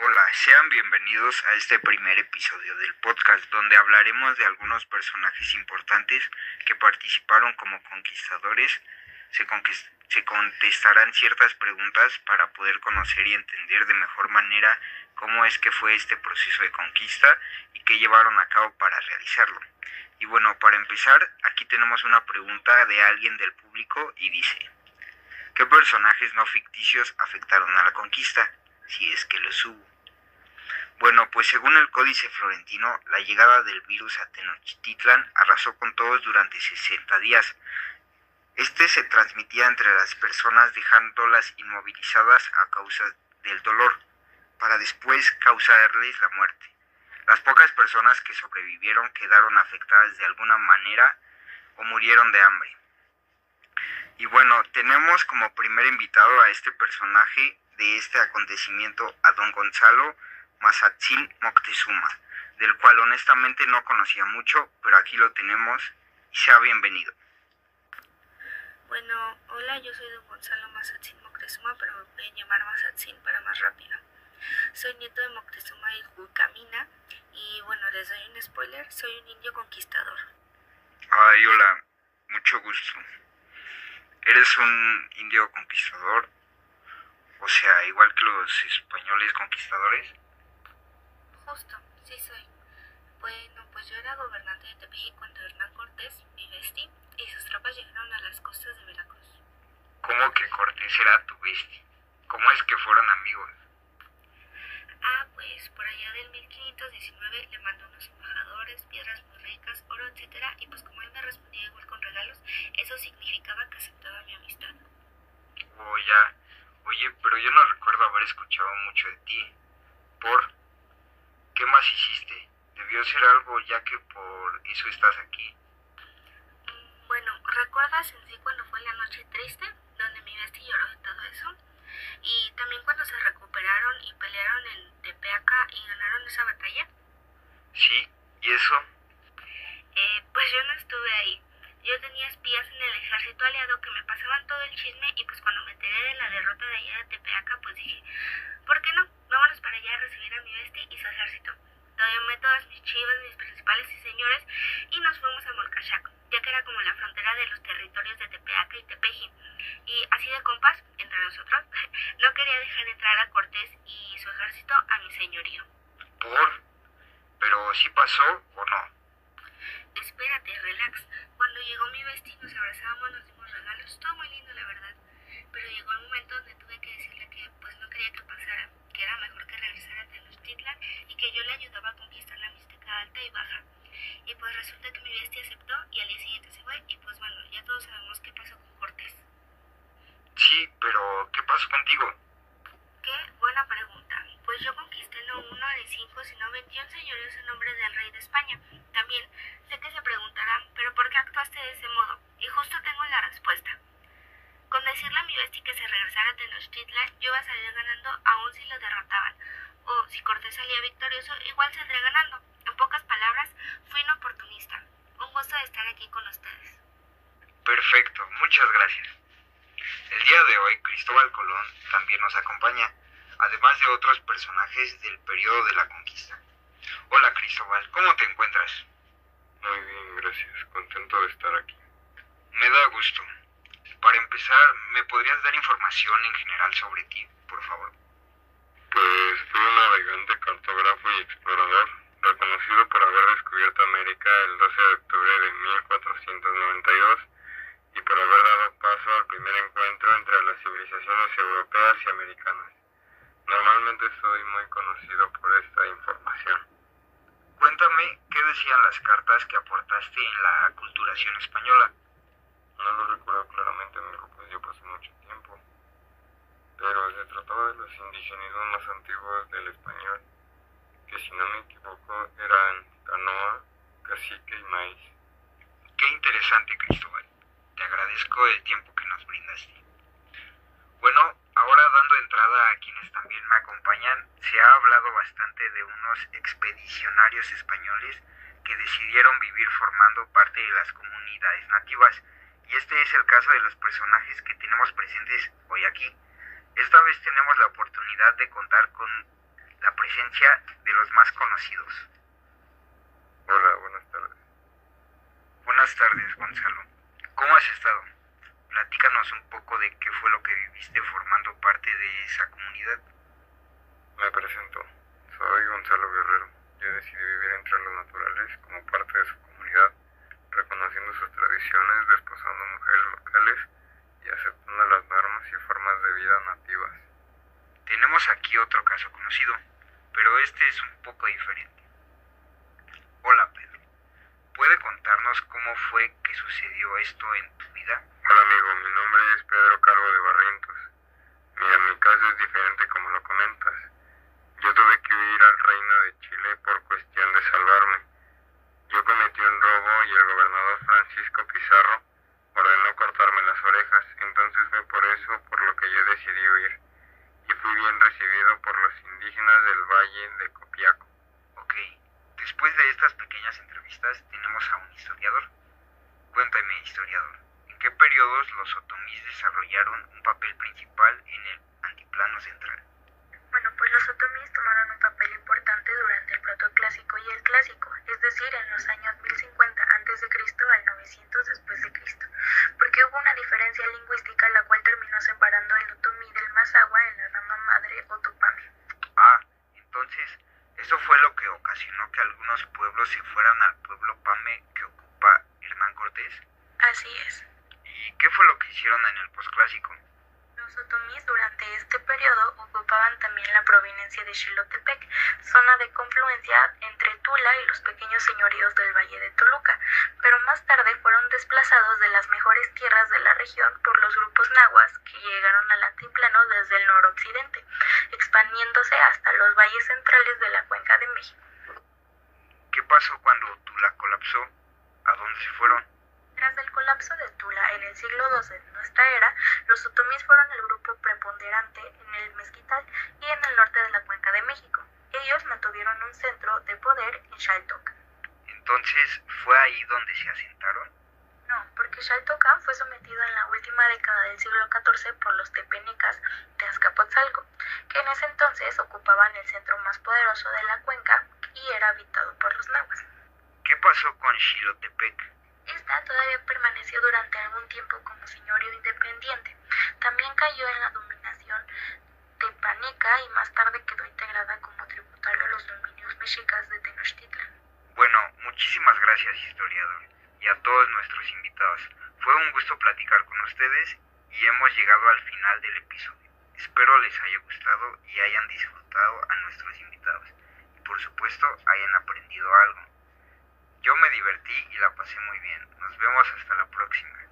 Hola, sean bienvenidos a este primer episodio del podcast donde hablaremos de algunos personajes importantes que participaron como conquistadores. Se, contestarán ciertas preguntas para poder conocer y entender de mejor manera cómo es que fue este proceso de conquista y qué llevaron a cabo para realizarlo. Y bueno, para empezar, aquí tenemos una pregunta de alguien del público y dice, ¿qué personajes no ficticios afectaron a la conquista? Si es que los hubo. Bueno, pues según el Códice Florentino, la llegada del virus a Tenochtitlan arrasó con todos durante 60 días. Este se transmitía entre las personas dejándolas inmovilizadas a causa del dolor, para después causarles la muerte. Las pocas personas que sobrevivieron quedaron afectadas de alguna manera o murieron de hambre. Y bueno, tenemos como primer invitado a este personaje de este acontecimiento a don Gonzalo Mazatzin Moctezuma, del cual honestamente no conocía mucho, pero aquí lo tenemos y sea bienvenido. Bueno, hola, yo soy don Gonzalo Mazatzin Moctezuma, pero me pueden llamar Mazatzin para más rápido. Soy nieto de Moctezuma y Jucamina y bueno, les doy un spoiler, soy un indio conquistador. Ay, hola, mucho gusto. ¿Eres un indio conquistador? O sea, igual que los españoles conquistadores. Justo, sí soy. Bueno, pues yo era gobernante de Tepeji cuando Hernán Cortés, mi bestia, y sus tropas llegaron a las costas de Veracruz. ¿Cómo que Cortés era tu bestia? ¿Cómo es que fueron amigos? Ah, pues por allá del 1519 le mandó unos embajadores, piedras muy ricas, oro, etcétera, y pues como él me respondía igual con regalos, eso significaba que aceptaba mi amistad. Oh, ya. Oye, pero yo no recuerdo haber escuchado mucho de ti. ¿Por? Ser algo ya que por eso estás aquí. Bueno, ¿recuerdas en sí cuando fue la noche triste, donde mi bestia lloró de todo eso? Y también cuando se recuperaron y pelearon en Tepeaca y ganaron esa batalla. Sí, ¿y eso? Eh, pues yo no estuve ahí. Yo tenía espías en el ejército aliado que me pasaban todo el chisme y pues cuando me enteré de la derrota de allá de Tepeaca, pues dije, ¿por qué no? Vámonos para allá a recibir a mi bestia y su ejército. Tomé todas mis chivas, mis principales y señores y nos fuimos a Molcachac, ya que era como la frontera de los territorios de Tepeaca y Tepeji. Y así de compás, entre nosotros, no quería dejar entrar a Cortés y su ejército a mi señorío. ¿Por? ¿Pero sí pasó o no? Espérate, relax. Cuando llegó mi bestia nos abrazábamos, nos dimos regalos, todo muy lindo la verdad. Pero llegó el momento donde tuve que decirle que pues no quería que pasara, que era mejor que regresara a Tenochtitlan y que yo le ayudaba a conquistar la Mixteca alta y baja. Y pues resulta que mi bestia aceptó y al día siguiente se fue y pues bueno, ya todos sabemos qué pasó con Cortés. Sí, pero ¿qué pasó contigo? Qué buena pregunta. Pues yo conquisté no uno ni cinco, sino 21 señores en nombre del rey de España. También sé que se preguntarán, pero ¿por qué actuaste de ese modo? Y justo tengo la respuesta. Con decirle a mi bestia que se regresara a Tenochtitlan, yo iba a salir ganando aun si lo derrotaban. O si Cortés salía victorioso, igual saldría ganando. En pocas palabras, fui un oportunista. Un gusto de estar aquí con ustedes. Perfecto, muchas gracias. El día de hoy Cristóbal Colón acompaña, además de otros personajes del periodo de la conquista. Hola Cristóbal, ¿cómo te encuentras? Muy bien, gracias. Contento de estar aquí. Me da gusto. Para empezar, ¿me podrías dar información en general sobre ti, por favor? Pues fui un navegante, cartógrafo y explorador, reconocido por haber descubierto América el 12 de octubre de 1492 y por haber dado paso al primer encuentro entre las civilizaciones europeas y americanas. Normalmente soy muy conocido por esta información. Cuéntame qué decían las cartas que aportaste en la aculturación española. No lo recuerdo claramente, amigo, pues ya pasó mucho tiempo. Pero se trataba de los indigenismos más antiguos del español, que si no me equivoco eran canoa, cacique y maíz. Qué interesante, Cristóbal. Te agradezco el tiempo que nos brindaste. Bueno, ahora dando entrada a quienes también me acompañan, se ha hablado bastante de unos expedicionarios españoles que decidieron vivir formando parte de las comunidades nativas, y este es el caso de los personajes que tenemos presentes hoy aquí. Esta vez tenemos la oportunidad de contar con la presencia de los más conocidos. Hola, buenas tardes. Buenas tardes, Gonzalo. ¿Cómo has estado? Platícanos un poco de qué fue lo que viviste formando parte de esa comunidad. Me presento. Soy Gonzalo Guerrero. Yo decidí vivir entre los naturales como parte de su comunidad, reconociendo sus tradiciones, desposando mujeres locales y aceptando las normas y formas de vida nativas. Tenemos aquí otro caso conocido, pero este es un poco diferente. Hola, Pedro. ¿Puede contarnos cómo fue que sucedió esto en tu vida? Hola amigo, mi nombre es Pedro Calvo de Barrientos. Mira, mi caso es diferente como lo comentas. Yo tuve que huir al reino de Chile por cuestión de salvarme. Yo cometí un robo y el gobernador Francisco Pizarro ordenó cortarme las orejas, entonces fue por eso por lo que yo decidí huir. Y fui bien recibido por los indígenas del valle de Copiaco. Ok, después de estas pequeñas entrevistas tenemos a un historiador. Cuéntame, historiador, ¿en qué periodos los otomís desarrollaron un papel principal en el antiplano central? Bueno, pues los otomíes tomaron un papel importante durante el protoclásico y el clásico, es decir, en los años 1050 a.C. al 900 después de Cristo, porque hubo una diferencia lingüística la cual terminó separando el otomí del mazahua en la rama madre Otupame. Ah, entonces, eso fue lo que ocasionó que algunos pueblos se fueran al pueblo Pame que ocupa Hernán Cortés. Así es. ¿Y qué fue lo que hicieron en el posclásico? Los otomíes durante este periodo ocupaban también la provincia de Xilotepec, zona de confluencia entre Tula y los pequeños señoríos del Valle de Toluca, pero más tarde fueron desplazados de las mejores tierras de la región por los grupos nahuas que llegaron al altiplano desde el noroccidente, expandiéndose hasta los valles centrales de la cuenca de México. ¿Qué pasó cuando Tula colapsó? ¿A dónde se fueron? Tras el colapso de Tula en el siglo II de nuestra era, los otomíes fueron el grupo preponderante en el Mezquital y en el norte de la cuenca de México. Ellos mantuvieron un centro de poder en Xaltocan. Entonces, ¿fue ahí donde se asentaron? No, porque Xaltocan fue sometido en la última década del siglo XIV por los tepenecas de Azcapotzalco, que en ese entonces ocupaban el centro más poderoso de la cuenca y era habitado por los nahuas. ¿Qué pasó con Xilotepec? Todavía permaneció durante algún tiempo como señorío independiente. También cayó en la dominación tepaneca y más tarde quedó integrada como tributario a los dominios mexicas de Tenochtitlan. Bueno, muchísimas gracias, historiador, y a todos nuestros invitados. Fue un gusto platicar con ustedes y hemos llegado al final del episodio. Espero les haya gustado y hayan disfrutado a nuestros invitados. Y por supuesto, hayan aprendido algo. Yo me divertí y la pasé muy bien. Nos vemos hasta la próxima.